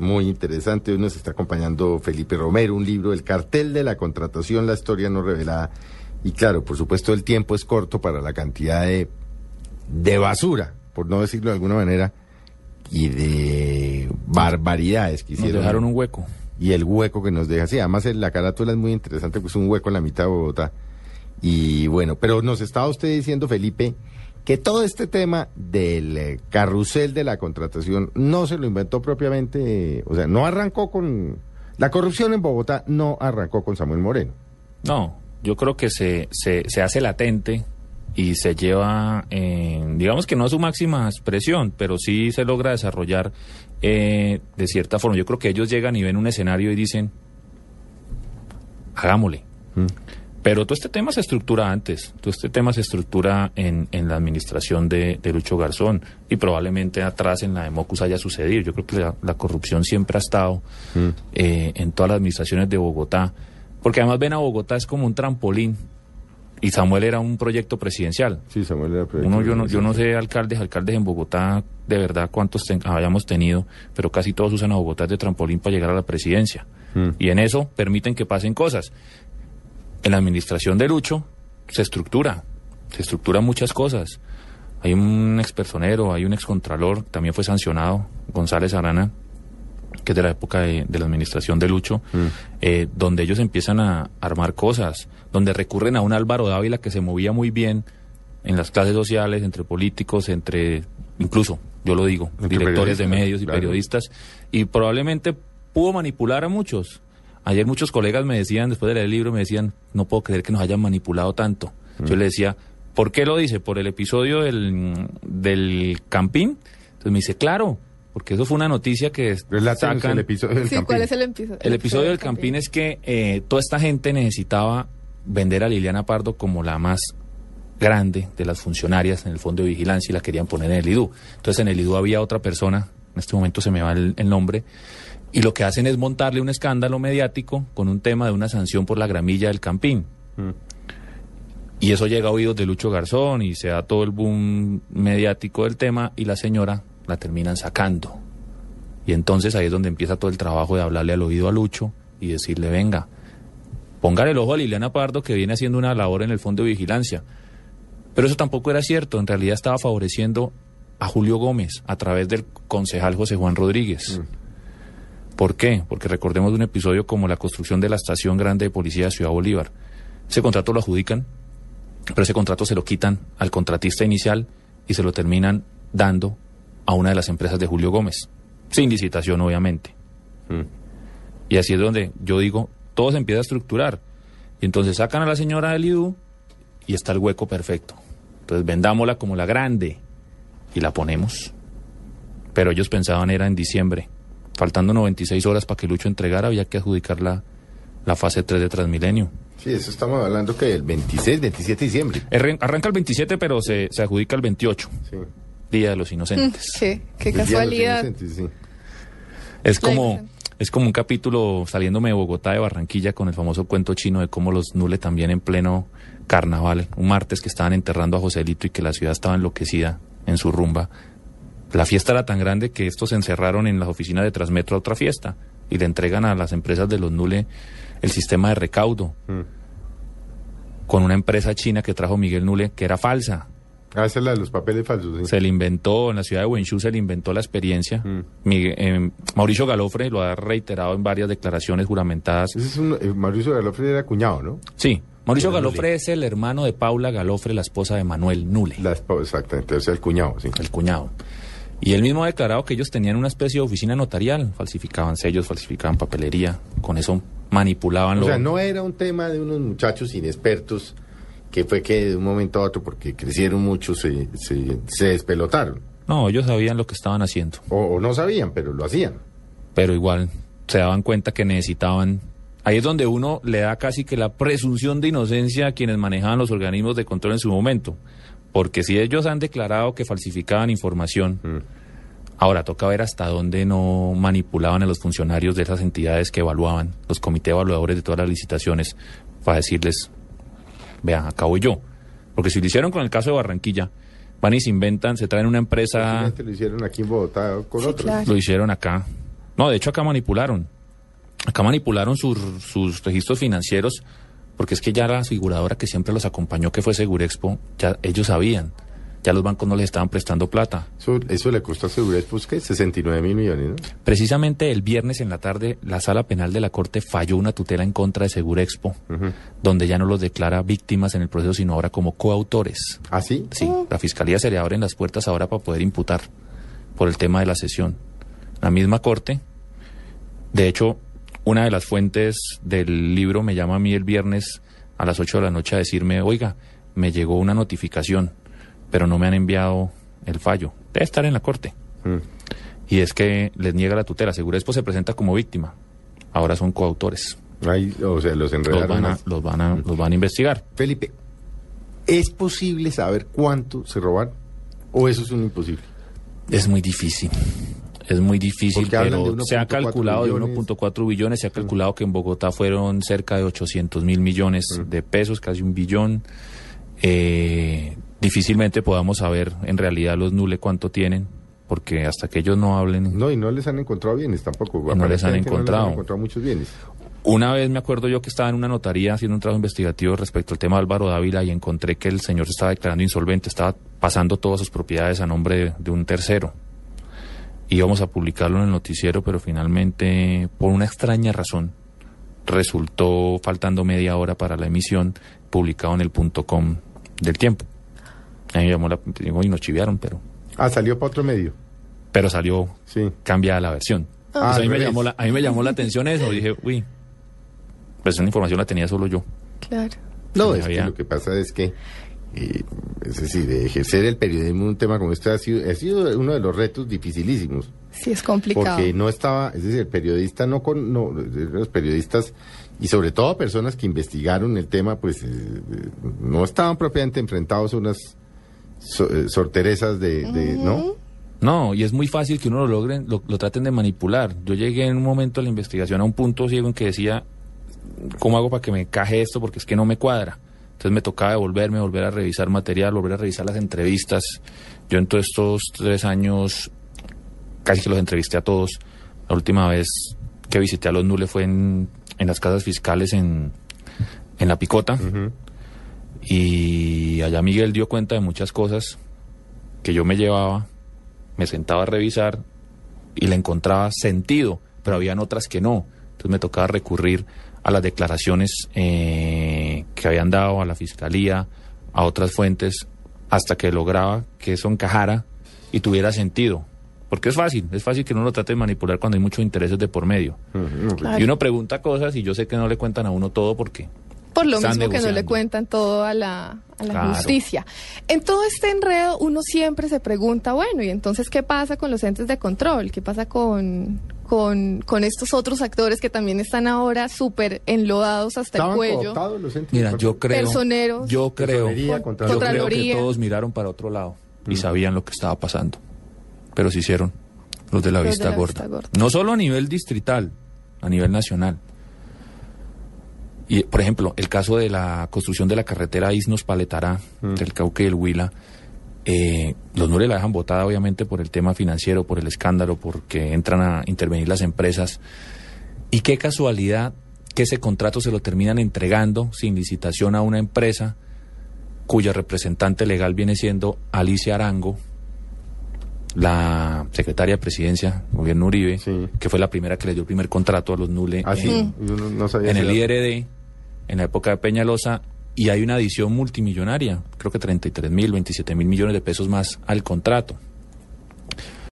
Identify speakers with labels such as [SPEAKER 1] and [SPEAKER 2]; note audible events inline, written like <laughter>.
[SPEAKER 1] muy interesante. Hoy nos está acompañando Felipe Romero, un libro, El cartel de la contratación, la historia no revelada. Y claro, por supuesto, el tiempo es corto para la cantidad de, de basura, por no decirlo de alguna manera, y de barbaridades que
[SPEAKER 2] Nos
[SPEAKER 1] hicieron.
[SPEAKER 2] dejaron un hueco.
[SPEAKER 1] y el hueco que nos deja. Sí, además la carátula es muy interesante, pues un hueco en la mitad de Bogotá. Y bueno, pero nos estaba usted diciendo, Felipe, que todo este tema del eh, carrusel de la contratación no se lo inventó propiamente, o sea, no arrancó con... La corrupción en Bogotá no arrancó con Samuel Moreno.
[SPEAKER 2] No, yo creo que se, se, se hace latente y se lleva, eh, digamos que no a su máxima expresión, pero sí se logra desarrollar eh, de cierta forma. Yo creo que ellos llegan y ven un escenario y dicen, hagámosle. Pero todo este tema se estructura antes, todo este tema se estructura en, en la administración de, de Lucho Garzón y probablemente atrás en la de Mocus haya sucedido. Yo creo que la, la corrupción siempre ha estado eh, en todas las administraciones de Bogotá, porque además ven a Bogotá es como un trampolín y Samuel era un proyecto presidencial.
[SPEAKER 1] Sí, Samuel era
[SPEAKER 2] Uno, yo no, yo no sé alcaldes, alcaldes en Bogotá, de verdad cuántos ten- hayamos tenido, pero casi todos usan a Bogotá de trampolín para llegar a la presidencia.
[SPEAKER 1] Mm.
[SPEAKER 2] Y en eso permiten que pasen cosas. En la administración de Lucho se estructura, se estructuran muchas cosas. Hay un expersonero, hay un excontralor, también fue sancionado, González Arana, que es de la época de, de la administración de Lucho, eh, donde ellos empiezan a armar cosas, donde recurren a un Álvaro Dávila que se movía muy bien en las clases sociales, entre políticos, entre, incluso, yo lo digo,
[SPEAKER 1] Entre
[SPEAKER 2] directores de medios y
[SPEAKER 1] claro.
[SPEAKER 2] periodistas, y probablemente pudo manipular a muchos. Ayer muchos colegas me decían, después de leer el libro, me decían, no puedo creer que nos hayan manipulado tanto. Yo le decía, ¿por qué lo dice? ¿Por el episodio del, del Campín? Entonces me dice, claro, porque eso fue una noticia que sacan...
[SPEAKER 1] el episodio del
[SPEAKER 3] Sí,
[SPEAKER 1] Campín.
[SPEAKER 3] ¿cuál es el episodio?
[SPEAKER 2] El episodio del Campín es que eh, toda esta gente necesitaba vender a Liliana Pardo como la más grande de las funcionarias en el Fondo de Vigilancia y la querían poner en el IDU. Entonces en el IDU había otra persona, en este momento se me va el, el nombre, y lo que hacen es montarle un escándalo mediático con un tema de una sanción por la gramilla del Campín. Y eso llega a oídos de Lucho Garzón y se da todo el boom mediático del tema y la señora la terminan sacando. Y entonces ahí es donde empieza todo el trabajo de hablarle al oído a Lucho y decirle, venga, póngale el ojo a Liliana Pardo que viene haciendo una labor en el Fondo de Vigilancia. Pero eso tampoco era cierto, en realidad estaba favoreciendo a Julio Gómez a través del concejal José Juan Rodríguez. ¿Por qué? Porque recordemos de un episodio como la construcción de la estación grande de policía de Ciudad Bolívar. Ese contrato lo adjudican, pero ese contrato se lo quitan al contratista inicial y se lo terminan dando a una de las empresas de Julio Gómez, sin licitación obviamente. Y así es donde yo digo, todo se empieza a estructurar. Y entonces sacan a la señora del IDU y está el hueco perfecto. Entonces vendámosla como la grande y la ponemos. Pero ellos pensaban era en diciembre. Faltando 96 horas para que Lucho entregara, había que adjudicar la, la fase 3 de Transmilenio.
[SPEAKER 1] Sí, eso estamos hablando que el 26, 27 de diciembre.
[SPEAKER 2] Arran- Arranca el 27, pero se, se adjudica el 28,
[SPEAKER 1] Sí.
[SPEAKER 2] Día de los Inocentes.
[SPEAKER 3] Qué, qué
[SPEAKER 1] El Día de los
[SPEAKER 3] casualidad.
[SPEAKER 1] Inocentes, sí.
[SPEAKER 2] Es como, es como un capítulo saliéndome de Bogotá, de Barranquilla, con el famoso cuento chino de cómo los Nule también en pleno carnaval, un martes que estaban enterrando a Joselito y que la ciudad estaba enloquecida en su rumba. La fiesta era tan grande que estos se encerraron en las oficinas de Transmetro a otra fiesta y le entregan a las empresas de los Nule el sistema de recaudo
[SPEAKER 1] Mm.
[SPEAKER 2] con una empresa china que trajo Miguel Nule que era falsa.
[SPEAKER 1] Ah, esa es la de los papeles falsos. sí.
[SPEAKER 2] Se le inventó, en la ciudad de Wenchú se le inventó la experiencia.
[SPEAKER 1] Mm.
[SPEAKER 2] Migue- eh, Mauricio Galofre lo ha reiterado en varias declaraciones juramentadas.
[SPEAKER 1] Ese es un, eh, Mauricio Galofre era cuñado, ¿no?
[SPEAKER 2] Sí, Mauricio
[SPEAKER 1] Nule.
[SPEAKER 2] Galofre es el hermano de Paula Galofre, la esposa de Manuel Nule,
[SPEAKER 1] La esposa, exactamente, o sea, el cuñado, sí.
[SPEAKER 2] el cuñado. Y él mismo ha declarado que ellos tenían una especie de oficina notarial, falsificaban sellos, falsificaban papelería, con eso manipulaban
[SPEAKER 1] O
[SPEAKER 2] lo...
[SPEAKER 1] sea, no era un tema de unos muchachos inexpertos que fue que de un momento a otro, porque crecieron mucho, se, se, se despelotaron.
[SPEAKER 2] No, ellos sabían lo que estaban haciendo.
[SPEAKER 1] O, o no sabían, pero lo hacían.
[SPEAKER 2] pero igual se daban cuenta que necesitaban. Ahí es donde uno le da casi que la presunción de inocencia a quienes manejaban los organismos de control en su momento. Porque si ellos han declarado que falsificaban información, ahora toca ver hasta dónde no manipulaban a los funcionarios de esas entidades que evaluaban, los comités evaluadores de todas las licitaciones, para decirles, vean, acá voy yo. Porque si lo hicieron con el caso de Barranquilla, van y se inventan, se traen una empresa,
[SPEAKER 1] lo hicieron aquí en Bogotá con
[SPEAKER 3] Sí,
[SPEAKER 1] otros.
[SPEAKER 3] claro.
[SPEAKER 2] lo hicieron acá. No, de hecho acá manipularon. Acá manipularon sus, sus registros financieros porque es que ya la aseguradora que siempre los acompañó, que fue Segurexpo, ya ellos sabían. Ya los bancos no les estaban prestando plata.
[SPEAKER 1] Eso, eso le costó a Segurexpo, ¿qué? 69 mil millones, ¿no?
[SPEAKER 2] Precisamente el viernes en la tarde, la sala penal de la Corte falló una tutela en contra de Segurexpo, donde ya no los declara víctimas en el proceso, sino ahora como coautores.
[SPEAKER 1] ¿Ah, sí?
[SPEAKER 2] Sí, la fiscalía se le abren las puertas ahora para poder imputar por el tema de la sesión. La misma Corte, de hecho, una de las fuentes del libro me llama a mí el viernes a las 8 de la noche a decirme, oiga, me llegó una notificación, pero no me han enviado el fallo. Debe estar en la corte.
[SPEAKER 1] Mm.
[SPEAKER 2] Y es que les niega la tutela. Segurespo se presenta como víctima. Ahora son coautores.
[SPEAKER 1] O sea, los
[SPEAKER 2] van a, los van a, los van a investigar.
[SPEAKER 1] Felipe, ¿es posible saber cuánto se robaron? ¿O eso es un imposible?
[SPEAKER 2] Es muy difícil. Es muy difícil, pero se ha
[SPEAKER 1] 1.4
[SPEAKER 2] calculado de
[SPEAKER 1] billones.
[SPEAKER 2] 1.4 billones, se ha calculado que en Bogotá fueron cerca de 800 mil millones de pesos, casi un billón. Eh, difícilmente podamos saber en realidad los nule cuánto tienen, porque hasta que ellos no hablen.
[SPEAKER 1] No, y no les han encontrado bienes tampoco.
[SPEAKER 2] no les han encontrado.
[SPEAKER 1] No les han encontrado muchos bienes.
[SPEAKER 2] Una vez me acuerdo yo que estaba en una notaría haciendo un trabajo investigativo respecto al tema de Álvaro Dávila y encontré que el señor se estaba declarando insolvente, estaba pasando todas sus propiedades a nombre de, de un tercero. Íbamos a publicarlo en el noticiero, pero finalmente, por una extraña razón, resultó faltando media hora para la emisión, publicado en el punto com del tiempo. A mí me llamó la y nos chiviaron, pero,
[SPEAKER 1] Ah, salió para otro medio.
[SPEAKER 2] pero salió
[SPEAKER 1] Sí.
[SPEAKER 2] cambiada la versión.
[SPEAKER 1] Ah,
[SPEAKER 2] a, mí me llamó la, a mí me llamó la atención eso. <laughs> Dije, uy, pues esa información la tenía solo yo.
[SPEAKER 3] Claro.
[SPEAKER 1] No, es
[SPEAKER 2] había-
[SPEAKER 1] que lo que pasa es que, eh, es decir, de ejercer el periodismo un tema como este ha sido, ha sido uno de los retos dificilísimos.
[SPEAKER 3] Sí, es complicado.
[SPEAKER 1] Porque no estaba, es decir, el periodista no con, no, los periodistas y sobre todo personas que investigaron el tema, pues eh, no estaban propiamente enfrentados a unas so- eh, sorterezas de, de- ¿no?
[SPEAKER 2] No, y es muy fácil que uno lo logren, lo, lo traten de manipular. Yo llegué en un momento de la investigación a un punto ciego en que decía, ¿cómo hago para que me caje esto? Porque es que no me cuadra. Entonces me tocaba devolverme, volver a revisar material, volver a revisar las entrevistas. Yo en todos estos tres años casi que los entrevisté a todos. La última vez que visité a los Nule fue en, en las casas fiscales en, en La Picota.
[SPEAKER 1] Ujú.
[SPEAKER 2] Y allá Miguel dio cuenta de muchas cosas que yo me llevaba, me sentaba a revisar y le encontraba sentido, pero habían otras que no. Entonces me tocaba recurrir a las declaraciones eh, que habían dado a la fiscalía, a otras fuentes, hasta que lograba que eso encajara y tuviera sentido. Porque es fácil, es fácil que uno lo trate de manipular cuando hay muchos intereses de por medio.
[SPEAKER 3] Claro.
[SPEAKER 2] Y uno pregunta cosas y yo sé que no le cuentan a uno todo porque
[SPEAKER 3] Por lo
[SPEAKER 2] Están
[SPEAKER 3] mismo que no le cuentan todo a la, a la
[SPEAKER 2] Claro.
[SPEAKER 3] justicia. En todo este enredo uno siempre se pregunta, bueno, ¿y entonces qué pasa con los entes de control? ¿Qué pasa con, con, con estos otros actores que también están ahora súper enlodados hasta el cuello?
[SPEAKER 1] los
[SPEAKER 2] Mira, yo creo.
[SPEAKER 3] Personeros.
[SPEAKER 2] Yo creo. Yo creo que todos miraron para otro lado y
[SPEAKER 1] Mm.
[SPEAKER 2] sabían lo que estaba pasando. Pero se hicieron los de la,
[SPEAKER 3] Los de
[SPEAKER 2] vista,
[SPEAKER 3] la
[SPEAKER 2] gorda.
[SPEAKER 3] vista gorda.
[SPEAKER 2] No solo a nivel distrital, a nivel nacional. Y, por ejemplo, el caso de la construcción de la carretera Isnos-Paletará,
[SPEAKER 1] Mm.
[SPEAKER 2] del Cauque y el Huila, eh, los Nure la dejan votada obviamente por el tema financiero, por el escándalo, porque entran a intervenir las empresas. Y qué casualidad que ese contrato se lo terminan entregando sin licitación a una empresa cuya representante legal viene siendo Alicia Arango, la secretaria de presidencia, gobierno Uribe,
[SPEAKER 1] Sí.
[SPEAKER 2] que fue la primera que le dio el primer contrato a los Nule
[SPEAKER 1] Así,
[SPEAKER 2] en,
[SPEAKER 1] yo no, no sabía
[SPEAKER 2] en el IRD, en la época de Peñalosa, y hay una adición multimillonaria, creo que 33 mil, 27 mil millones de pesos más al contrato.